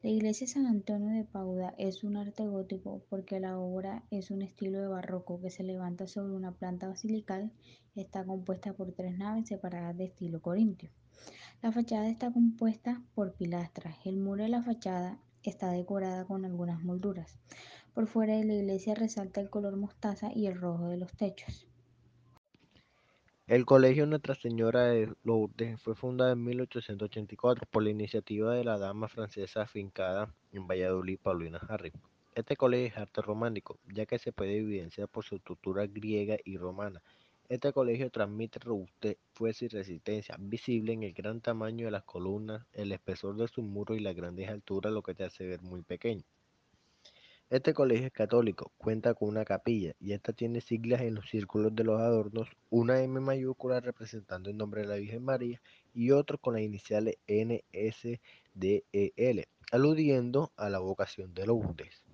La iglesia San Antonio de Padua es un arte gótico porque la obra es un estilo de barroco que se levanta sobre una planta basilical. Está compuesta por tres naves separadas de estilo corintio. La fachada está compuesta por pilastras. El muro de la fachada está decorada con algunas molduras. Por fuera de la iglesia resalta el color mostaza y el rojo de los techos. El Colegio Nuestra Señora de Lourdes fue fundado en 1884 por la iniciativa de la dama francesa afincada en Valladolid, Paulina Harry. Este colegio es arte románico, ya que se puede evidenciar por su estructura griega y romana. Este colegio transmite robustez, fuerza y resistencia, visible en el gran tamaño de las columnas, el espesor de sus muros y las grandes alturas, lo que te hace ver muy pequeño. Este colegio es católico, cuenta con una capilla y esta tiene siglas en los círculos de los adornos, una M mayúscula representando el nombre de la Virgen María y otro con las iniciales NSDEL, aludiendo a la vocación de Lourdes.